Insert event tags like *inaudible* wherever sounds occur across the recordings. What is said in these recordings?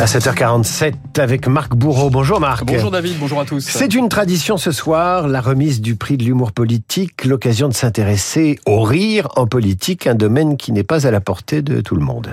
À 7h47 avec Marc Bourreau. Bonjour Marc. Bonjour David, bonjour à tous. C'est une tradition ce soir, la remise du prix de l'humour politique, l'occasion de s'intéresser au rire en politique, un domaine qui n'est pas à la portée de tout le monde.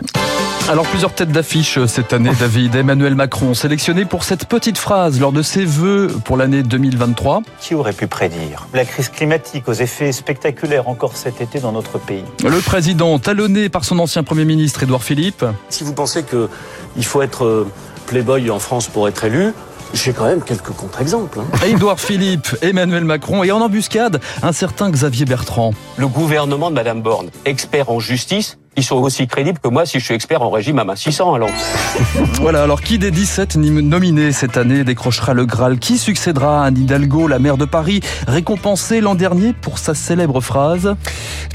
Alors plusieurs têtes d'affiche cette année, David. Emmanuel Macron, sélectionné pour cette petite phrase lors de ses vœux pour l'année 2023. Qui aurait pu prédire la crise climatique aux effets spectaculaires encore cet été dans notre pays? Le président, talonné par son ancien Premier ministre Édouard Philippe. Si vous pensez qu'il faut être euh, playboy en France pour être élu, j'ai quand même quelques contre-exemples. Hein. *laughs* Édouard Philippe, Emmanuel Macron et en embuscade, un certain Xavier Bertrand. Le gouvernement de Madame Borne, expert en justice, ils sont aussi crédibles que moi si je suis expert en régime à ma 600 alors. *laughs* Voilà, alors qui des 17 nominés cette année décrochera le Graal? Qui succédera à Anne Hidalgo, la maire de Paris, récompensée l'an dernier pour sa célèbre phrase?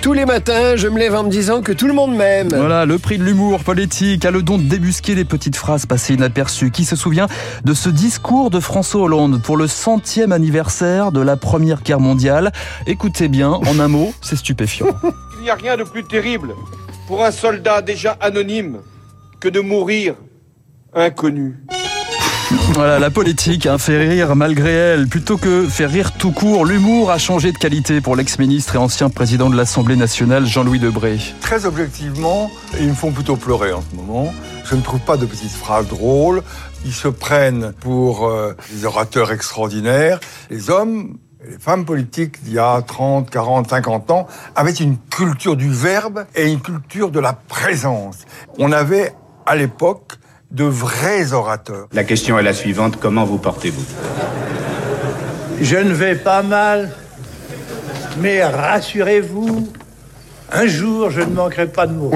Tous les matins, je me lève en me disant que tout le monde m'aime. Voilà, le prix de l'humour politique a le don de débusquer des petites phrases passées inaperçues. Qui se souvient de ce discours de François Hollande pour le centième anniversaire de la Première Guerre mondiale? Écoutez bien, en un mot, c'est stupéfiant. *laughs* Il n'y a rien de plus terrible pour un soldat déjà anonyme que de mourir inconnu. Voilà, la politique hein, fait rire malgré elle. Plutôt que faire rire tout court, l'humour a changé de qualité pour l'ex-ministre et ancien président de l'Assemblée nationale, Jean-Louis Debré. Très objectivement, ils me font plutôt pleurer en ce moment. Je ne trouve pas de petites phrases drôles. Ils se prennent pour euh, des orateurs extraordinaires. Les hommes les femmes politiques d'il y a 30, 40, 50 ans avaient une culture du verbe et une culture de la présence. On avait à l'époque de vrais orateurs. La question est la suivante, comment vous portez-vous? Je ne vais pas mal, mais rassurez-vous, un jour je ne manquerai pas de mots.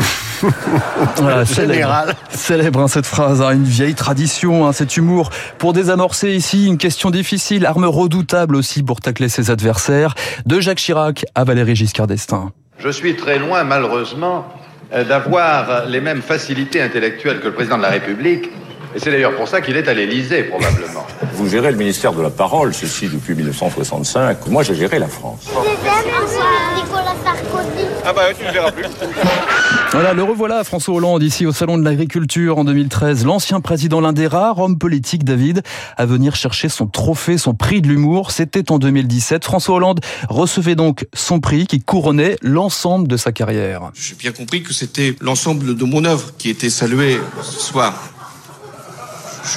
Voilà, célèbre, célèbre hein, cette phrase, hein, une vieille tradition, hein, cet humour. Pour désamorcer ici une question difficile, arme redoutable aussi pour tacler ses adversaires, de Jacques Chirac à Valéry Giscard d'Estaing. Je suis très loin, malheureusement, euh, d'avoir les mêmes facilités intellectuelles que le président de la République. Et c'est d'ailleurs pour ça qu'il est à l'Élysée, probablement. Vous gérez le ministère de la Parole, ceci depuis 1965. Moi, j'ai géré la France. Ah bah tu ne verras plus. Voilà, le revoilà François Hollande ici au Salon de l'Agriculture en 2013. L'ancien président, l'un des rares hommes politiques, David, à venir chercher son trophée, son prix de l'humour. C'était en 2017. François Hollande recevait donc son prix qui couronnait l'ensemble de sa carrière. J'ai bien compris que c'était l'ensemble de mon œuvre qui était salué ce soir.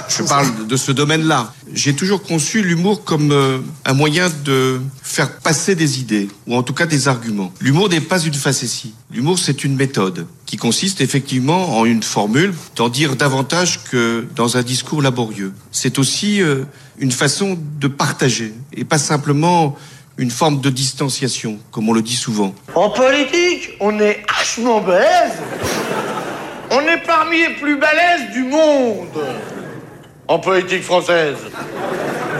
Je, parle de ce domaine-là. J'ai toujours conçu l'humour comme euh, un moyen de faire passer des idées, ou en tout cas des arguments. L'humour n'est pas une facétie. L'humour, c'est une méthode qui consiste effectivement en une formule, d'en dire davantage que dans un discours laborieux. C'est aussi euh, une façon de partager, et pas simplement une forme de distanciation, comme on le dit souvent. En politique, on est hachement balèze. On est parmi les plus balèzes du monde en politique française.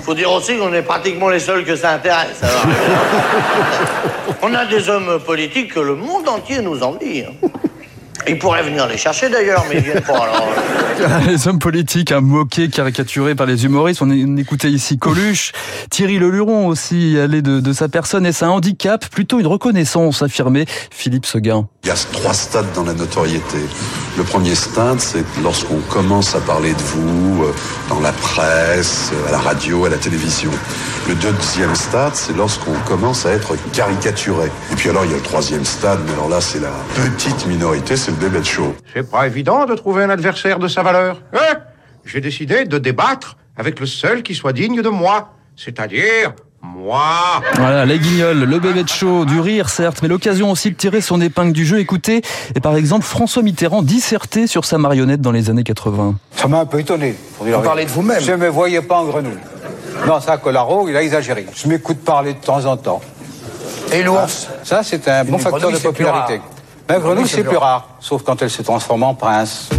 Faut dire aussi qu'on est pratiquement les seuls que ça intéresse. *laughs* On a des hommes politiques que le monde entier nous envie. Hein. Ils pourraient venir les chercher d'ailleurs, mais ils viennent pas. Alors... *laughs* Les hommes politiques, un moqués, caricaturés par les humoristes. On écoutait ici Coluche, Thierry Leluron aussi allait de, de sa personne et c'est un handicap, plutôt une reconnaissance, affirmait Philippe Seguin. Il y a trois stades dans la notoriété. Le premier stade, c'est lorsqu'on commence à parler de vous euh, dans la presse, à la radio, à la télévision. Le deuxième stade, c'est lorsqu'on commence à être caricaturé. Et puis alors, il y a le troisième stade, mais alors là, c'est la petite minorité, c'est le bébé de show. C'est pas évident de trouver un adversaire de sa valeur. Hein? J'ai décidé de débattre avec le seul qui soit digne de moi, c'est-à-dire moi Voilà, les guignols, le bébé de show, du rire certes, mais l'occasion aussi de tirer son épingle du jeu. Écoutez, et par exemple François Mitterrand dissertait sur sa marionnette dans les années 80. Ça m'a un peu étonné. Vous parlez de vous-même Je ne me voyais pas en grenouille. Non, ça, Colaro, il a exagéré. Je m'écoute parler de temps en temps. Et l'ours Ça, c'est un bon facteur de popularité. Mais grenouille, c'est plus rare, sauf quand elle se transforme en prince.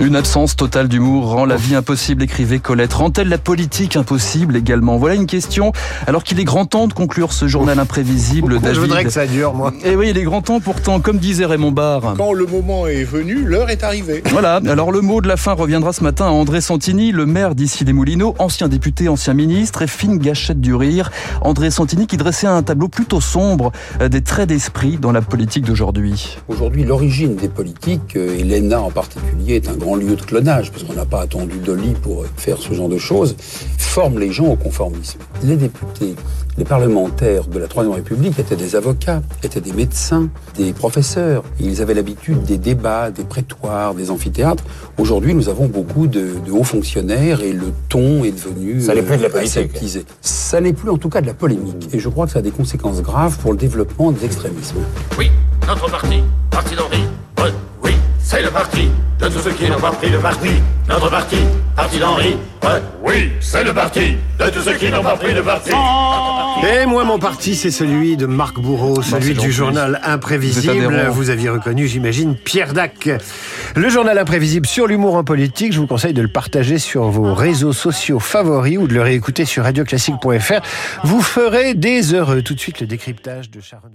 Une absence totale d'humour rend la vie impossible, écrivait Colette. Rend-elle la politique impossible également? Voilà une question. Alors qu'il est grand temps de conclure ce journal imprévisible, David. Je voudrais que ça dure, moi? Et oui, il est grand temps pourtant, comme disait Raymond Barre. Quand le moment est venu, l'heure est arrivée. Voilà, alors le mot de la fin reviendra ce matin à André Santini, le maire d'ici les Moulineaux, ancien député, ancien ministre et fine gâchette du rire. André Santini qui dressait un tableau plutôt sombre euh, des traits d'esprit dans la politique d'aujourd'hui. Aujourd'hui, l'origine des politiques, euh, et l'ENA en particulier, est un grand lieu de clonage, parce qu'on n'a pas attendu Dolly pour euh, faire ce genre de choses, forme les gens au conformisme. Les députés, les parlementaires de la Troisième République étaient des avocats, étaient des médecins, des professeurs. Ils avaient l'habitude des débats, des prétoires, des amphithéâtres. Aujourd'hui, nous avons beaucoup de, de hauts fonctionnaires et le ton est devenu Ça n'est plus de la euh, politique. aseptisé. Ça n'est plus en tout cas de la polémique. Et je crois que ça a des conséquences graves pour le développement des extrémismes. Oui, notre parti, parti d'Henri. Ouais, oui, c'est le parti de tous ceux qui n'ont pas pris le parti. Notre parti, parti d'Henri. Ouais, oui, c'est le parti de tous ceux qui n'ont pas pris le parti. Et moi, mon parti, c'est celui de Marc Bourreau, celui du journal Imprévisible. Vous aviez reconnu, j'imagine, Pierre Dac. Le journal Imprévisible sur l'humour en politique. Je vous conseille de le partager sur vos réseaux sociaux favoris ou de le réécouter sur radioclassique.fr. Vous ferez des heureux. Tout de suite, le décryptage de Sharon.